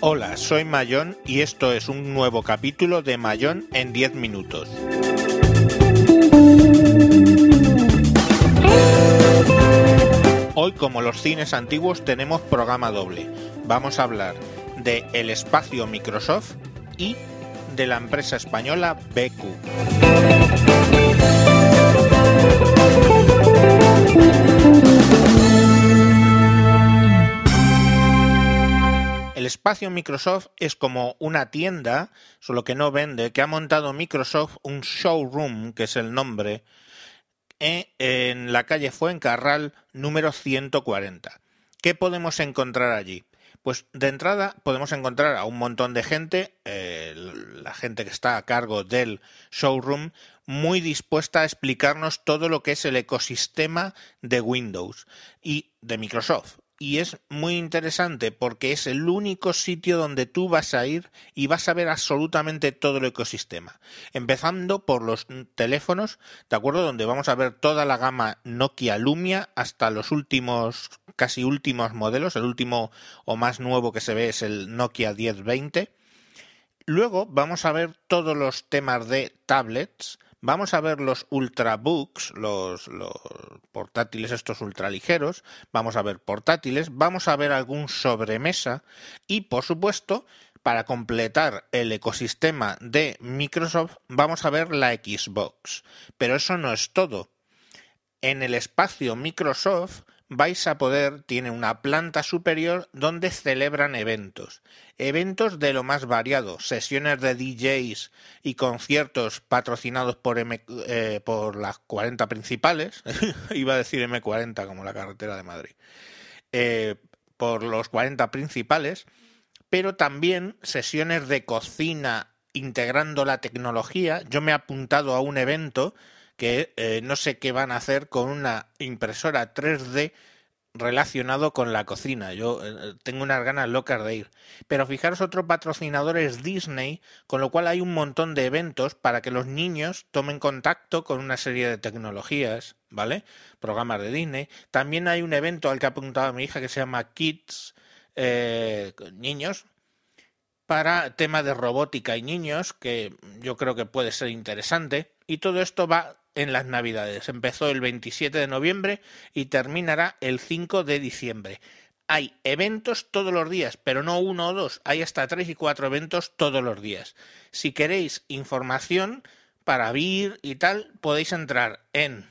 Hola, soy Mayón y esto es un nuevo capítulo de Mayón en 10 minutos. Hoy, como los cines antiguos, tenemos programa doble. Vamos a hablar de el espacio Microsoft y de la empresa española BQ. El espacio Microsoft es como una tienda, solo que no vende, que ha montado Microsoft un showroom, que es el nombre, eh, en la calle Fuencarral número 140. ¿Qué podemos encontrar allí? Pues de entrada podemos encontrar a un montón de gente, eh, la gente que está a cargo del showroom, muy dispuesta a explicarnos todo lo que es el ecosistema de Windows y de Microsoft y es muy interesante porque es el único sitio donde tú vas a ir y vas a ver absolutamente todo el ecosistema. Empezando por los teléfonos, ¿de acuerdo? Donde vamos a ver toda la gama Nokia Lumia hasta los últimos, casi últimos modelos. El último o más nuevo que se ve es el Nokia 1020. Luego vamos a ver todos los temas de tablets Vamos a ver los ultrabooks, los, los portátiles estos ultraligeros, vamos a ver portátiles, vamos a ver algún sobremesa y, por supuesto, para completar el ecosistema de Microsoft, vamos a ver la Xbox. Pero eso no es todo. En el espacio Microsoft vais a poder, tiene una planta superior donde celebran eventos. Eventos de lo más variado, sesiones de DJs y conciertos patrocinados por, M, eh, por las 40 principales, iba a decir M40 como la carretera de Madrid, eh, por los 40 principales, pero también sesiones de cocina integrando la tecnología. Yo me he apuntado a un evento que eh, no sé qué van a hacer con una impresora 3D relacionado con la cocina. Yo eh, tengo unas ganas locas de ir. Pero fijaros, otro patrocinador es Disney, con lo cual hay un montón de eventos para que los niños tomen contacto con una serie de tecnologías, ¿vale? Programas de Disney. También hay un evento al que ha apuntado mi hija que se llama Kids, eh, niños, para tema de robótica y niños, que yo creo que puede ser interesante. Y todo esto va en las Navidades. Empezó el 27 de noviembre y terminará el 5 de diciembre. Hay eventos todos los días, pero no uno o dos, hay hasta tres y cuatro eventos todos los días. Si queréis información para vir y tal, podéis entrar en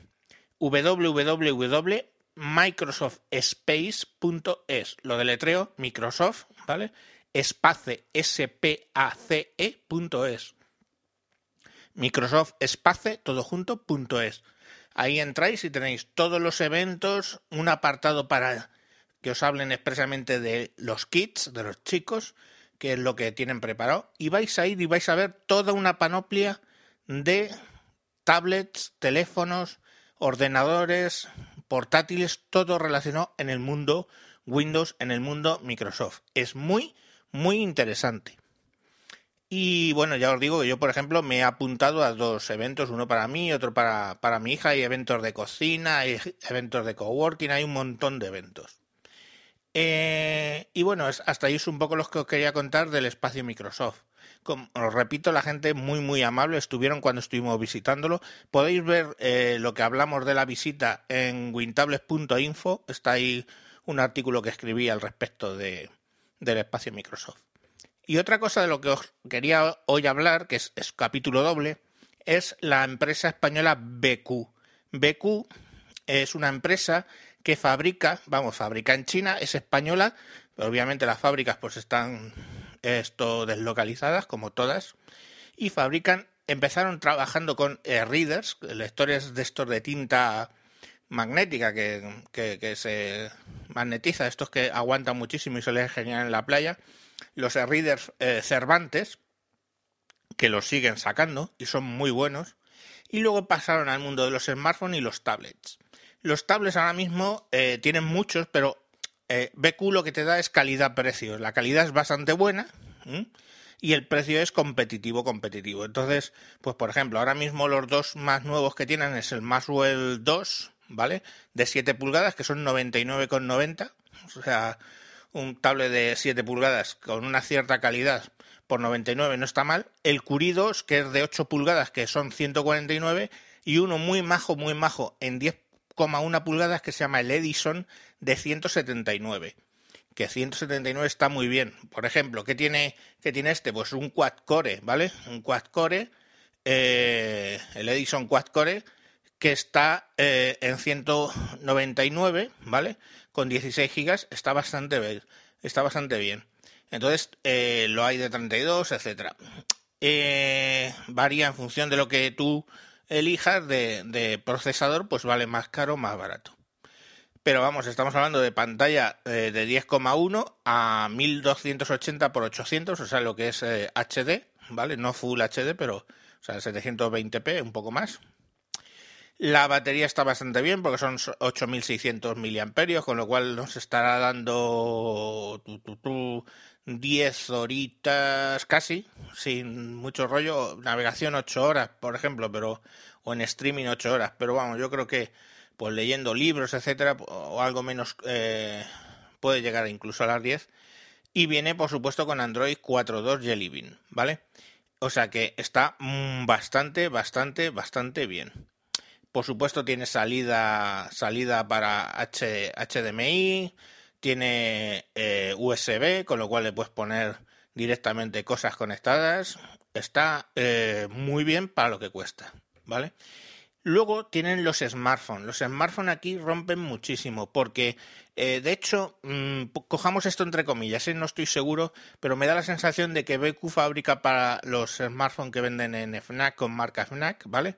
www.microsoftspace.es. Lo deletreo Microsoft, ¿vale? Espace S P A C E.es. Microsoft Espace, todo junto, punto es. Ahí entráis y tenéis todos los eventos, un apartado para que os hablen expresamente de los kits, de los chicos, que es lo que tienen preparado, y vais a ir y vais a ver toda una panoplia de tablets, teléfonos, ordenadores, portátiles, todo relacionado en el mundo Windows, en el mundo Microsoft. Es muy, muy interesante. Y bueno, ya os digo que yo, por ejemplo, me he apuntado a dos eventos, uno para mí, otro para, para mi hija, hay eventos de cocina, hay eventos de coworking, hay un montón de eventos. Eh, y bueno, hasta ahí es un poco lo que os quería contar del espacio Microsoft. Como os repito, la gente muy muy amable, estuvieron cuando estuvimos visitándolo. Podéis ver eh, lo que hablamos de la visita en wintables.info, está ahí un artículo que escribí al respecto de, del espacio Microsoft. Y otra cosa de lo que os quería hoy hablar, que es, capítulo doble, es la empresa española BQ. BQ es una empresa que fabrica, vamos, fabrica en China, es española, pero obviamente las fábricas pues están esto deslocalizadas como todas y fabrican, empezaron trabajando con readers, lectores de estos de tinta magnética que, que, se magnetiza, estos que aguantan muchísimo y se les genial en la playa los readers eh, Cervantes, que los siguen sacando y son muy buenos, y luego pasaron al mundo de los smartphones y los tablets. Los tablets ahora mismo eh, tienen muchos, pero eh, BQ lo que te da es calidad-precio. La calidad es bastante buena. y el precio es competitivo, competitivo. Entonces, pues por ejemplo, ahora mismo los dos más nuevos que tienen es el Maxwell 2, ¿vale? De 7 pulgadas, que son 99,90. O sea, un tablet de 7 pulgadas con una cierta calidad por 99 no está mal. El Curie 2, que es de 8 pulgadas, que son 149. Y uno muy majo, muy majo, en 10,1 pulgadas, que se llama el Edison, de 179 que 179 está muy bien. Por ejemplo, ¿qué tiene, qué tiene este? Pues un quad core, ¿vale? Un quad core, eh, el Edison quad core, que está eh, en 199, ¿vale? Con 16 gigas, está bastante bien. Está bastante bien. Entonces, eh, lo hay de 32, etcétera. varía en función de lo que tú elijas de, procesador, pues vale más caro más barato pero vamos, estamos hablando de pantalla eh, de 10,1 a 1280 x 800, o sea, lo que es HD, eh, ¿vale? No Full HD, pero o sea, 720p, un poco más. La batería está bastante bien porque son 8600 miliamperios, con lo cual nos estará dando 10 horitas casi, sin mucho rollo. Navegación 8 horas, por ejemplo, pero o en streaming 8 horas, pero vamos, yo creo que pues leyendo libros, etcétera, o algo menos, eh, puede llegar incluso a las 10. Y viene, por supuesto, con Android 4.2 Jelly Bean, ¿vale? O sea que está mm, bastante, bastante, bastante bien. Por supuesto, tiene salida, salida para HDMI, tiene eh, USB, con lo cual le puedes poner directamente cosas conectadas. Está eh, muy bien para lo que cuesta, ¿vale? Luego tienen los smartphones. Los smartphones aquí rompen muchísimo porque, eh, de hecho, mm, cojamos esto entre comillas, ¿eh? no estoy seguro, pero me da la sensación de que BQ fabrica para los smartphones que venden en FNAC con marca FNAC, ¿vale?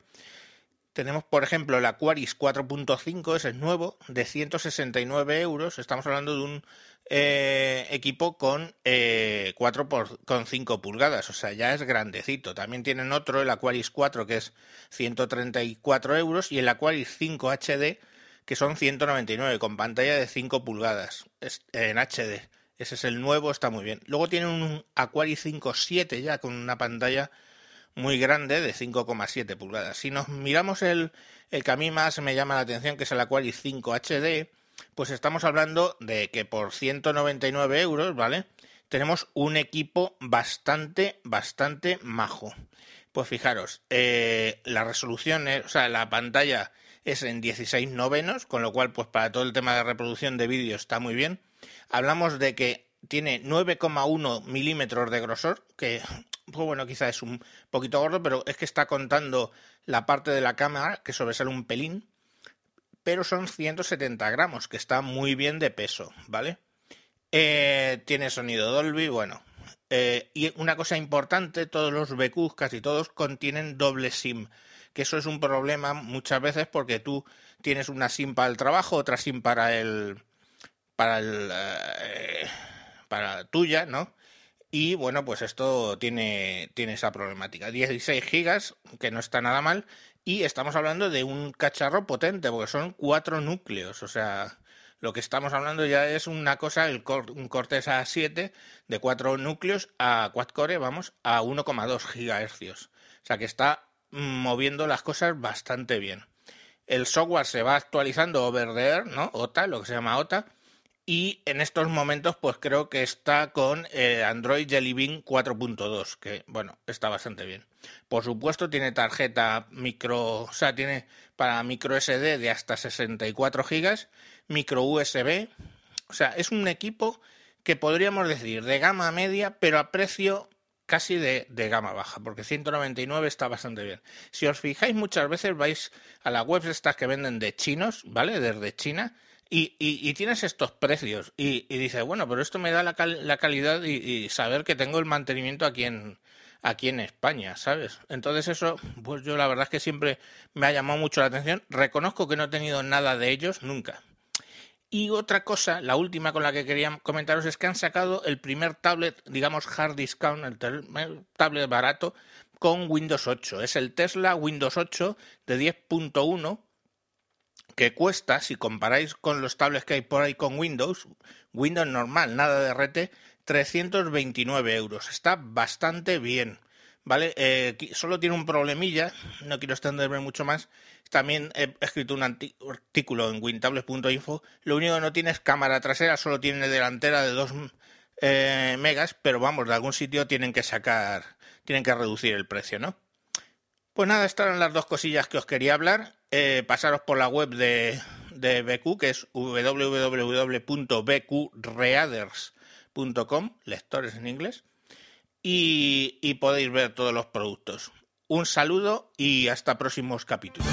Tenemos, por ejemplo, el Aquaris 4.5, ese es nuevo, de 169 euros. Estamos hablando de un eh, equipo con eh, 4 por, con 5 pulgadas, o sea, ya es grandecito. También tienen otro, el Aquaris 4, que es 134 euros, y el Aquaris 5 HD, que son 199, con pantalla de 5 pulgadas en HD. Ese es el nuevo, está muy bien. Luego tienen un Aquaris 5 7 ya, con una pantalla muy grande de 5,7 pulgadas. Si nos miramos el, el que a mí más me llama la atención, que es el Aquaris 5 HD, pues estamos hablando de que por 199 euros, ¿vale? Tenemos un equipo bastante, bastante majo. Pues fijaros, eh, la resolución, o sea, la pantalla es en 16 novenos, con lo cual, pues para todo el tema de reproducción de vídeo está muy bien. Hablamos de que tiene 9,1 milímetros de grosor, que, pues bueno, quizá es un poquito gordo, pero es que está contando la parte de la cámara que sobresale un pelín pero son 170 gramos, que está muy bien de peso, ¿vale? Eh, tiene sonido Dolby, bueno. Eh, y una cosa importante, todos los BQs, casi todos, contienen doble SIM, que eso es un problema muchas veces porque tú tienes una SIM para el trabajo, otra SIM para el... para el... Eh, para tuya, ¿no? Y bueno, pues esto tiene, tiene esa problemática. 16 gigas, que no está nada mal, y estamos hablando de un cacharro potente, porque son cuatro núcleos. O sea, lo que estamos hablando ya es una cosa, el un Cortes A7 de cuatro núcleos a quad-core, vamos, a 1,2 gigahercios. O sea que está moviendo las cosas bastante bien. El software se va actualizando over the air, ¿no? OTA, lo que se llama OTA y en estos momentos, pues creo que está con eh, Android Jelly Bean 4.2, que bueno, está bastante bien. Por supuesto, tiene tarjeta micro, o sea, tiene para micro SD de hasta 64 GB, micro USB. O sea, es un equipo que podríamos decir de gama media, pero a precio casi de, de, gama baja, porque 199 está bastante bien. Si os fijáis, muchas veces vais a las webs estas que venden de chinos, ¿vale? Desde China y, y, tienes estos precios y, y dices, bueno, pero esto me da la, la calidad y, saber que tengo el mantenimiento aquí en, aquí en España, ¿sabes? Entonces eso, pues yo la verdad es que siempre me ha llamado mucho la atención. Reconozco que no he tenido nada de ellos nunca. Y otra cosa, la última con la que quería comentaros es que han sacado el primer tablet, digamos hard discount, el tablet barato con Windows 8. Es el Tesla Windows 8 de 10.1 que cuesta, si comparáis con los tablets que hay por ahí con Windows, Windows normal, nada de RT, 329 euros. Está bastante bien. ¿Vale? Eh, solo tiene un problemilla, no quiero extenderme mucho más. También he escrito un artículo en wintables.info. Lo único que no tiene es cámara trasera, solo tiene delantera de 2 eh, megas, pero vamos, de algún sitio tienen que sacar, tienen que reducir el precio, ¿no? Pues nada, estas eran las dos cosillas que os quería hablar. Eh, pasaros por la web de, de BQ, que es www.bqreaders.com, lectores en inglés, y podéis ver todos los productos. Un saludo y hasta próximos capítulos.